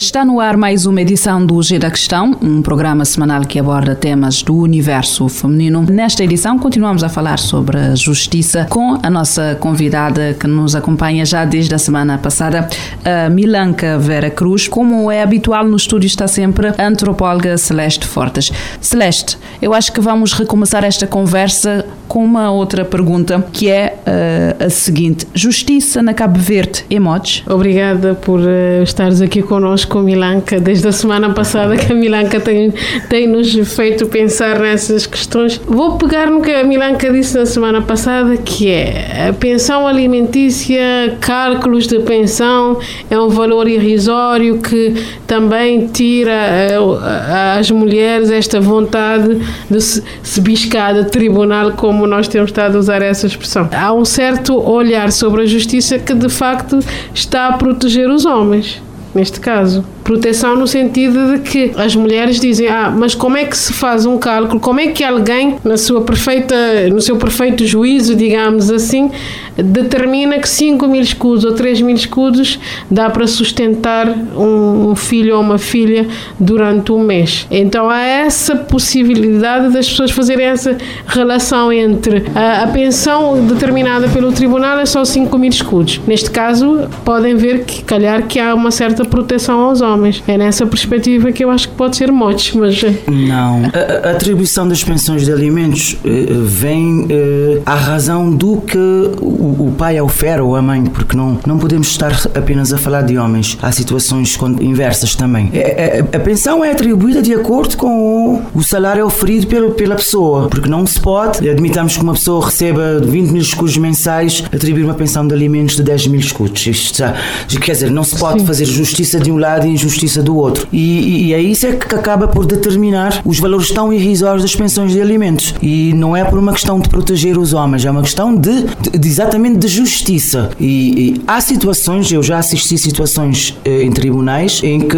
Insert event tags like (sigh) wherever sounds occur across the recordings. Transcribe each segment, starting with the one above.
Está no ar mais uma edição do G da Questão, um programa semanal que aborda temas do universo feminino. Nesta edição continuamos a falar sobre a justiça com a nossa convidada que nos acompanha já desde a semana passada, a Milanca Vera Cruz. Como é habitual no estúdio está sempre a antropóloga Celeste Fortes. Celeste, eu acho que vamos recomeçar esta conversa com uma outra pergunta que é uh, a seguinte: Justiça na Cabo Verde, emotes? Obrigada por uh, estares aqui connosco com Milanca desde a semana passada que a Milanca tem, tem nos feito pensar nessas questões. Vou pegar no que a Milanca disse na semana passada, que é a pensão alimentícia, cálculos de pensão, é um valor irrisório que também tira às mulheres esta vontade de se biscar de tribunal, como nós temos estado a usar essa expressão. Há um certo olhar sobre a justiça que de facto está a proteger os homens neste caso. Proteção no sentido de que as mulheres dizem: "Ah, mas como é que se faz um cálculo? Como é que alguém, na sua perfeita, no seu perfeito juízo, digamos assim, determina que 5 mil escudos ou 3 mil escudos dá para sustentar um, um filho ou uma filha durante um mês?" Então há essa possibilidade das pessoas fazerem essa relação entre a, a pensão determinada pelo tribunal é só 5 mil escudos. Neste caso, podem ver que calhar que há uma certa proteção aos homens. É nessa perspectiva que eu acho que pode ser motes, mas... eh, Não. A, a atribuição das pensões de alimentos eh, vem eh, à razão do que o, o pai oferece ou a mãe, porque não, não podemos estar apenas a falar de homens. Há situações inversas também. É- é- a pensão é atribuída de acordo com o, o salário oferido pelo, pela pessoa, porque não se pode, admitamos que uma pessoa receba 20 mil escudos mensais, atribuir uma pensão de alimentos de 10 mil escudos. Isto já, quer dizer, não se pode fazer justiça de um lado e injustiça do outro. E, e, é isso é que acaba por determinar os valores tão irrisórios das pensões de alimentos. E não é por uma questão de proteger os homens, é uma questão de, de- de exatamente de justiça. E, e há situações, eu já assisti situações eh, em tribunais em que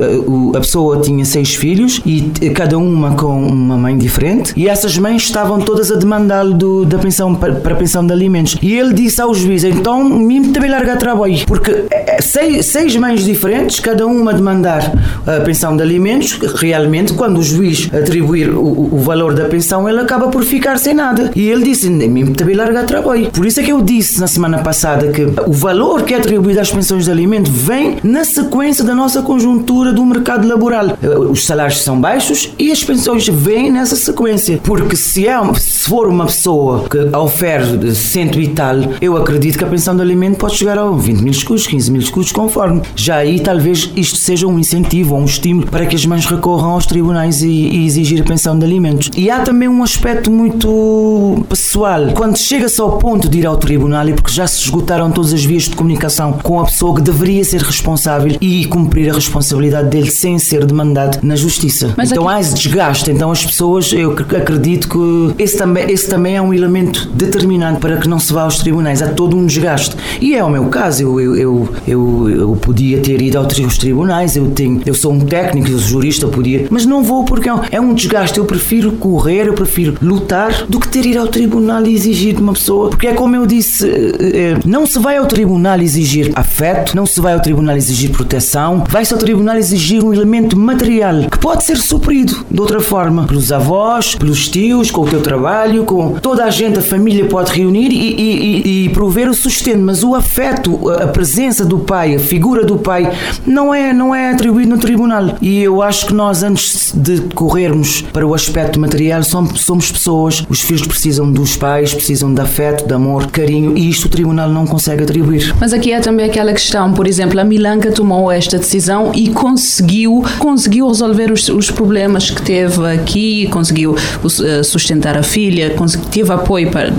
eh, a pessoa tinha seis filhos e t- cada uma com uma mãe diferente e essas mães estavam todas a demandá-lo da pensão para, a pensão de alimentos. E ele disse ao juiz: então, mim também larga trabalho, porque eh, seis, seis mães diferentes, cada uma demandar a pensão de alimentos, realmente, quando o juiz atribuir o, o- valor da pensão, ele acaba por ficar sem nada. E ele disse: mim também larga trabalho. Por isso é que eu disse na semana passada que o valor que é atribuído às pensões de alimento vem na sequência da nossa conjuntura do mercado laboral. Eh, Os salários são baixos e as pensões vêm nessa sequência. Porque se, é, se for uma pessoa que oferece cento e tal, eu acredito que a pensão de alimento pode chegar a 20 mil escudos, 15 mil escudos, conforme. Já aí talvez isto seja um incentivo ou um estímulo para que as mães recorram aos tribunais e, e exigir a pensão de alimentos. E há também um aspecto muito pessoal. Quando chega-se ao ponto de ir ao tribunal e porque já se esgotaram todas as vias de comunicação com a pessoa que deveria ser responsável e cumprir a responsabilidade dele sem ser demandado na justiça. Mas então aqui- há esse desgaste. Então as pessoas, eu ac- acredito que esse também, esse também é um elemento determinante para que não se vá aos tribunais. Há todo um desgaste. E é o meu caso. Eu, eu, eu, eu, eu podia ter ido aos tribunais. Eu, tenho, eu sou um técnico, eu sou jurista, eu podia. Mas não vou porque é um, é um desgaste. Eu prefiro correr, eu prefiro lutar do que ter ido ao tribunal e exigir de uma pessoa. Porque é como eu disse, eh, eh, não se vai ao tribunal exigir afeto, não se vai ao tribunal exigir proteção, vai-se ao tribunal exigir um elemento material que pode ser suprido de outra forma, pelos avós, pelos tios, com o teu trabalho, com toda a gente, a família pode reunir e, e- e- e prover o sustento, mas o afeto, a presença do pai, a figura do pai, não é, não é atribuído no tribunal. E eu acho que nós, antes de corrermos para o aspecto material, somos, somos pessoas, os filhos precisam dos pais, precisam de afeto, de amor, de carinho, e isto o tribunal não consegue atribuir. Mas aqui é também aquela questão, por exemplo, a Milanca tomou esta decisão e conseguiu, conseguiu resolver os, os problemas que teve aqui, conseguiu uh, sustentar a filha, teve apoio para,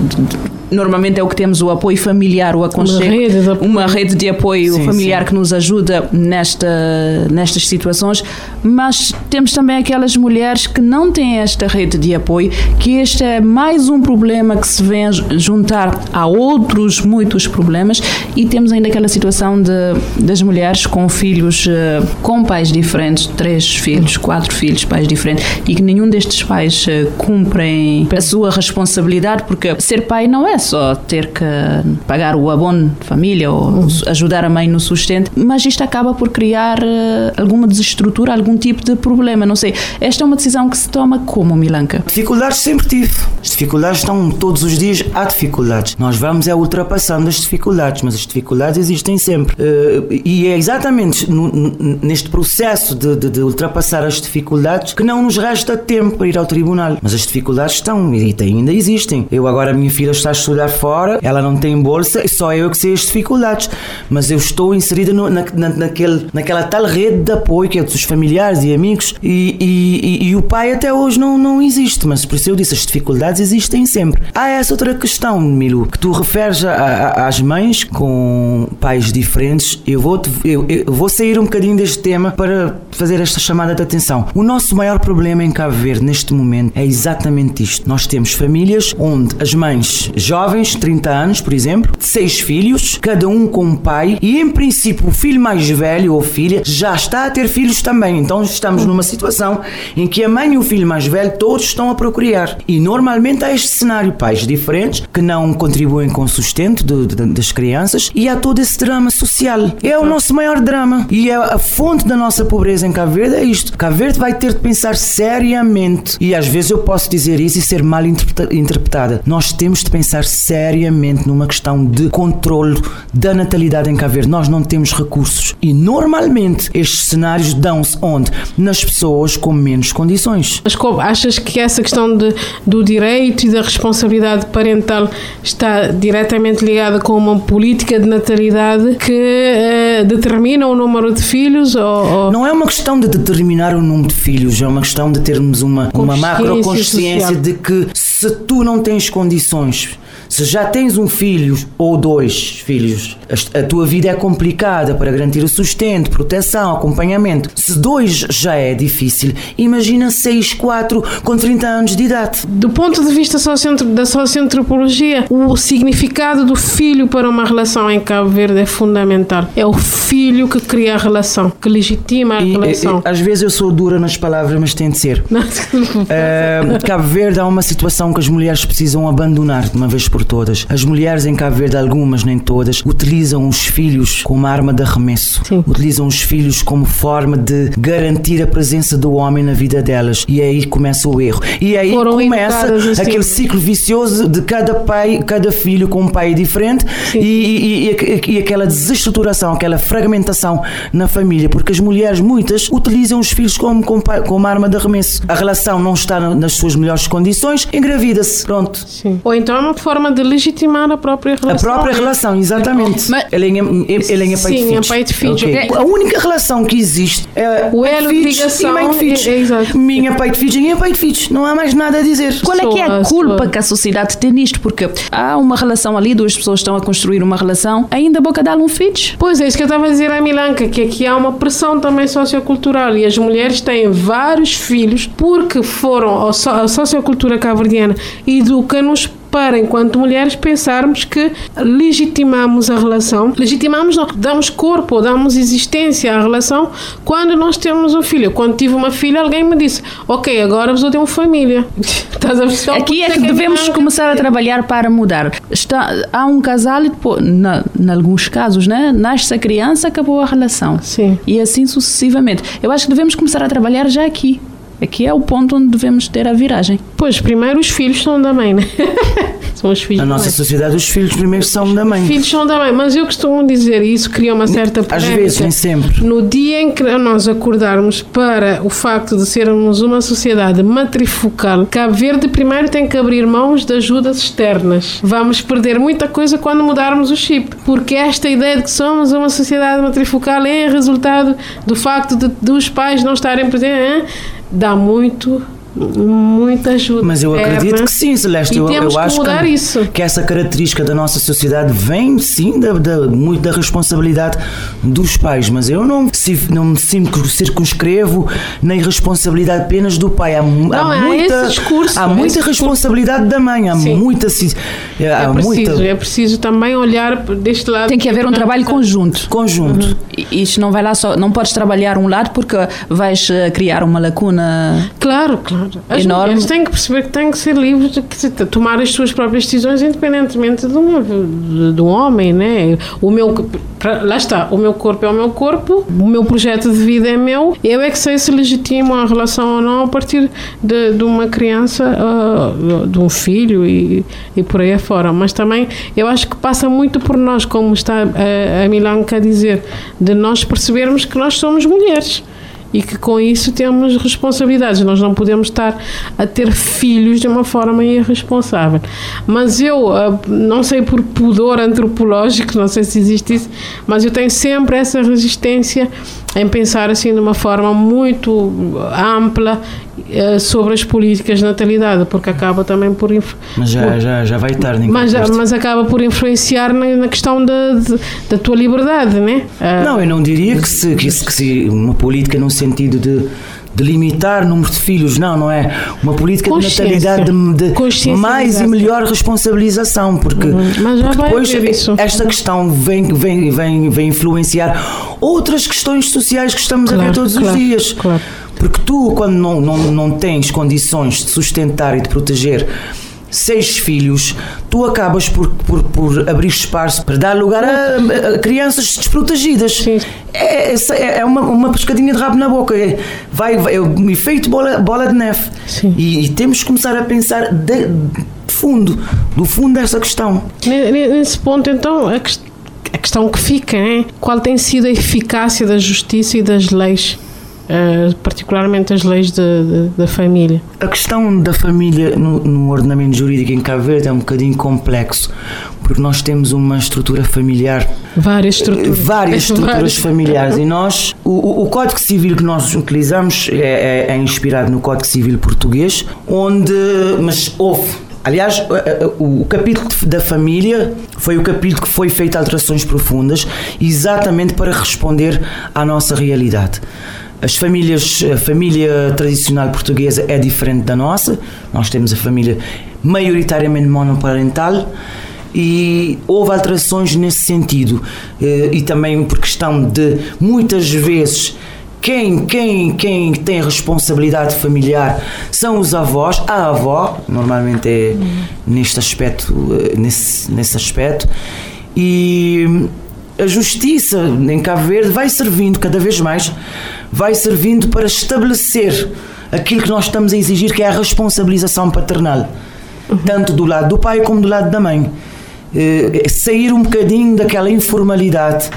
normalmente é o que temos o apoio familiar, o aconchego, Uma rede de apoio. uma rede de apoio Sim, familiar sim. que nos ajuda nesta, nestas situações, mas temos também aquelas mulheres que não têm esta rede de apoio, que este é mais um problema que se vem juntar a outros muitos problemas e temos ainda aquela situação de, das mulheres com filhos eh, com pais diferentes, três filhos, quatro filhos, pais diferentes, e que nenhum destes pais eh, cumprem a sua responsabilidade, porque ser pai não é só ter que pagar o abono de família ou ajudar a mãe no sustento, mas isto acaba por criar eh, alguma desestrutura, algum tipo de problema, não sei. Esta é uma decisão que se toma como, Milanca? Dificuldades sempre tive. As dificuldades estão todos os dias, há dificuldades. Nós vamos é ultrapassando as dificuldades, mas as dificuldades existem sempre. Eh, e é exatamente neste processo de, de- de ultrapassar as dificuldades que não nos resta tempo para ir ao tribunal. Mas as dificuldades estão e ainda existem. Eu agora, a minha filha está a estudar fora, ela não tem bolsa, e só eu que sei as dificuldades. Mas eu estou inserida no- na, na- naquele, naquela tal rede de apoio que é dos familiares e amigos e, e- e- e o pai até hoje não, não existe. Mas por isso eu disse, as dificuldades existem sempre. Há essa outra questão, Milu, que tu referes a- a- às mães com pais diferentes. Eu vou, eu, eu vou sair um bocadinho deste tema para fazer esta chamada de atenção. O nosso maior problema em Cabo Verde neste momento é exatamente isto. Nós temos famílias onde as mães jovens, 30 anos, por exemplo, seis filhos, cada um com um pai, e em princípio o filho mais velho ou filha já está a ter filhos também. Então estamos numa situação em que a mãe e o filho mais velho todos estão a procriar. E normalmente há este cenário: pais diferentes que não contribuem com o sustento de- de- das crianças e há todo esse drama social. É o nosso maior drama e é a fonte da nossa pobreza em Cabo Verde. É isto. Cabo Verde vai ter de pensar seriamente, e às vezes eu posso dizer isso e ser mal interpreta- interpretada. Nós temos de pensar seriamente numa questão de controle da natalidade em Cabo Verde. Nós não temos recursos e normalmente estes cenários dão-se onde? Nas pessoas com menos condições. Mas como achas que essa questão de, do direito e da responsabilidade parental está diretamente ligada com uma política de natalidade que eh, determina o número de filhos ou, ou- Não é uma questão de determinar o número de filhos, é uma questão de termos uma, uma macro consciência social. de que se tu não tens condições, se já tens um filho ou dois filhos, a, tua vida é complicada para garantir o sustento, proteção, acompanhamento. Se dois já é difícil, imagina seis, quatro com 30 anos de idade. do ponto de vista da socioantropologia, o significado do filho para uma relação em Cabo Verde é fundamental. É o filho que cria a relação, que legitima a E, relação. e, às vezes eu sou dura nas palavras, mas tem de ser. Não, (laughs) Uh, Cabo Verde há uma situação que as mulheres precisam abandonar de uma vez por todas. As mulheres em Cabo Verde, algumas nem todas, utilizam os filhos como arma de arremesso. Sim. Utilizam os filhos como forma de garantir a presença do homem na vida delas. E aí começa o erro. E aí Foram começa assim. aquele ciclo vicioso de cada pai, cada filho com um pai diferente e, e- e- e aquela desestruturação, aquela fragmentação na família, porque as mulheres, muitas, utilizam os filhos como, como, como arma de arremesso. A relação não está na- nas suas melhores condições, engravida-se. Pronto. Sim. Ou então é uma forma de legitimar a própria A relação. própria relação, exatamente. Mas- Ele é em, ele é pai de Sim, filhos. em pai de filhos. Ok. É- A única relação que existe é O elo de filhos ligação e mãe de filhos. é- é exato. Minha pai de filhos e minha pai de filhos. Não há mais nada a dizer. Qual é que é a culpa que a sociedade tem nisto? Porque há uma relação ali, duas pessoas estão a construir uma relação, ainda a boca dá um filho. Pois é, isso que eu estava a dizer à Milanca, que aqui há uma pressão também sociocultural e as mulheres têm vários filhos porque foram, a so- a sociocultura cabo-verdiana educa-nos para, enquanto mulheres, pensarmos que legitimamos a relação, legitimamos, não, damos corpo, damos existência à relação quando nós temos um filho. Quando tive uma filha, alguém me disse: Ok, agora vos ter uma família. (laughs) Estás a ver? Aqui é que devemos começar a trabalhar para mudar. Está, há um casal e depois, na, em alguns casos, né, nasce a criança, acabou a relação. Sim. E assim sucessivamente. Eu acho que devemos começar a trabalhar já aqui. Aqui é o ponto onde devemos ter a viragem. Pois, primeiro os filhos são da mãe, né? (laughs) são os filhos Na da nossa mãe. sociedade, os filhos primeiro são da mãe. Filhos são da mãe, mas eu costumo dizer, e isso cria uma certa Às vezes, nem sempre. No dia em que nós acordarmos para o facto de sermos uma sociedade matrifocal, Cabo Verde primeiro tem que abrir mãos de ajudas externas. Vamos perder muita coisa quando mudarmos o chip, porque esta ideia de que somos uma sociedade matrifocal é resultado do facto de, dos pais não estarem presentes, hein? Dá muito muita ajuda. Mas eu acredito externa. que sim, Celeste. E eu, temos eu que acho mudar que, isso. que essa característica da nossa sociedade vem sim da, da, muito da responsabilidade dos pais. Mas eu não, se- não me circun- circunscrevo na irresponsabilidade apenas do pai. Há, Não, há muita, esse discurso, há muita esse discurso. responsabilidade da mãe. Há Sim. muita. si- Há É preciso, muita é preciso também olhar deste lado. Tem que haver um trabalho conjunto. conjunto. E Isto não vai lá só, não podes trabalhar um lado porque vais eh, criar uma lacuna. Claro, claro. As Enorme. mulheres têm que perceber que têm que ser livres de se- tomar as suas próprias decisões, independentemente de um, de, de um homem, né? O meu, pra- lá está, o meu corpo é o meu corpo, o meu projeto de vida é meu, eu é que sei se legitimo a relação ou não a partir de, de uma criança, ah, de um filho e, e por aí afora. Mas também eu acho que passa muito por nós, como está a, a Milanca a dizer, de nós percebermos que nós somos mulheres e que com isso temos responsabilidades. Nós não podemos estar a ter filhos de uma forma irresponsável. Mas eu, ah, não sei por pudor antropológico, não sei se existe isso, mas eu tenho sempre essa resistência em pensar assim de uma forma muito ampla sobre as políticas de natalidade, porque acaba também por. Mas já, já, já vai tarde. mas, mas acaba por influenciar na, na questão da, de- da tua liberdade, né? Ah, Não, eu não diria que se, que se, que se uma política no sentido de, de limitar o número de filhos, não, não é? Uma política de natalidade de, de mais e melhor responsabilização, porque, já porque depois isso. esta questão vem, vem, vem, vem influenciar outras questões sociais que estamos a ver Claro, todos claro, os dias. claro. Porque tu, quando não, não, não tens condições de sustentar e de proteger seis filhos, tu acabas por, por, por abrir espaço para dar lugar a, a crianças desprotegidas. Sim. É, essa é é uma, uma pescadinha de rabo na boca. É, vai, vai, é o efeito bola, bola de neve. Sim. E, e temos que começar a pensar de, de fundo, do fundo dessa questão. Ne- ne- Nesse ponto, então, a questão que fica é qual tem sido a eficácia da justiça e das leis, eh, particularmente as leis de- de- da família. A questão da família no, no ordenamento jurídico em Cabo Verde é um bocadinho complexo, porque nós temos uma estrutura familiar Várias estruturas. várias (laughs) estruturas Várias. familiares e nós o, o- Código Civil que nós utilizamos é, é- é inspirado no Código Civil português onde mas houve Aliás, o, o capítulo da família foi o capítulo que foi feito alterações profundas, exatamente para responder à nossa realidade. As famílias, a família tradicional portuguesa é diferente da nossa. Nós temos a família maioritariamente monoparental e houve alterações nesse sentido. Eh, e também por questão de muitas vezes quem, quem, quem tem a responsabilidade familiar são os avós, a avó, normalmente é neste aspecto, eh, nesse, nesse aspecto, e a justiça em Cabo Verde vai servindo cada vez mais, vai servindo para estabelecer aquilo que nós estamos a exigir, que é a responsabilização paternal, tanto do lado do pai como do lado da mãe. Eh, sair um bocadinho daquela informalidade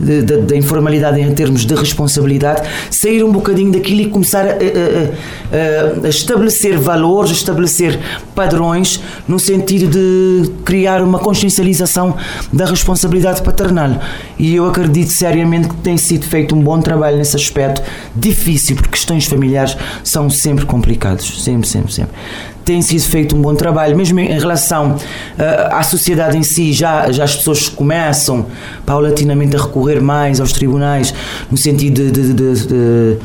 da informalidade em termos de responsabilidade, sair um bocadinho daquilo e começar a, a- a- a estabelecer valores, estabelecer padrões no sentido de criar uma consciencialização da responsabilidade paternal. E eu acredito seriamente que tem sido feito um bom trabalho nesse aspecto, difícil, porque questões familiares são sempre complicados, sempre, sempre, sempre tem sido feito um bom trabalho, mesmo em relação ah, à sociedade em si, já, já as pessoas começam paulatinamente a recorrer mais aos tribunais, no sentido de, de- de- de-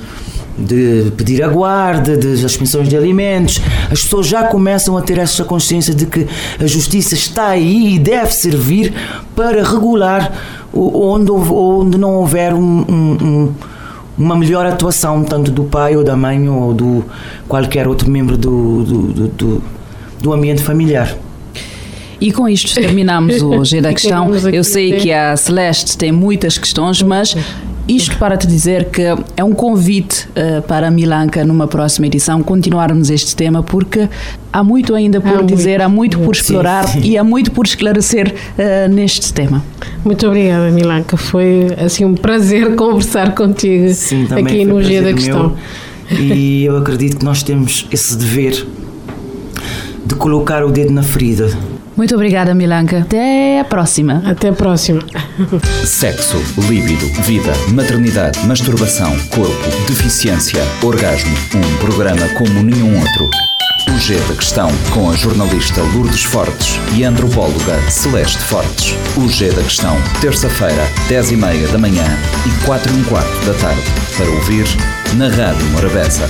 de pedir a guarda, das pensões de alimentos, as pessoas já começam a ter essa consciência de que a justiça está aí e deve servir para regular onde, onde não houver um- um uma melhor atuação tanto do pai ou da mãe ou do qualquer outro membro do, do, do, do- do ambiente familiar. E com isto terminamos o G da (laughs) questão. Eu sei que a Celeste tem muitas questões, mas isto para te dizer que é um convite eh, para a Milanca numa próxima edição continuarmos este tema porque há muito ainda por Há muito. dizer, há muito por explorar sim. e há muito por esclarecer eh, neste tema. Muito obrigada, Milanca. Foi assim um prazer (laughs) conversar contigo Sim, também aqui no G da prazer Questão. meu. E (laughs) eu acredito que nós temos esse dever de colocar o dedo na ferida Muito obrigada, Milanca. Até a próxima. Até a próxima. Sexo, líbido, vida, maternidade, masturbação, corpo, deficiência, orgasmo. Um programa como nenhum outro. O G da Questão, com a jornalista Lourdes Fortes e a antropóloga Celeste Fortes. O G da Questão, terça-feira, 10 e meia da manhã e 4 e um quarto da tarde. Para ouvir na Rádio Morabeza.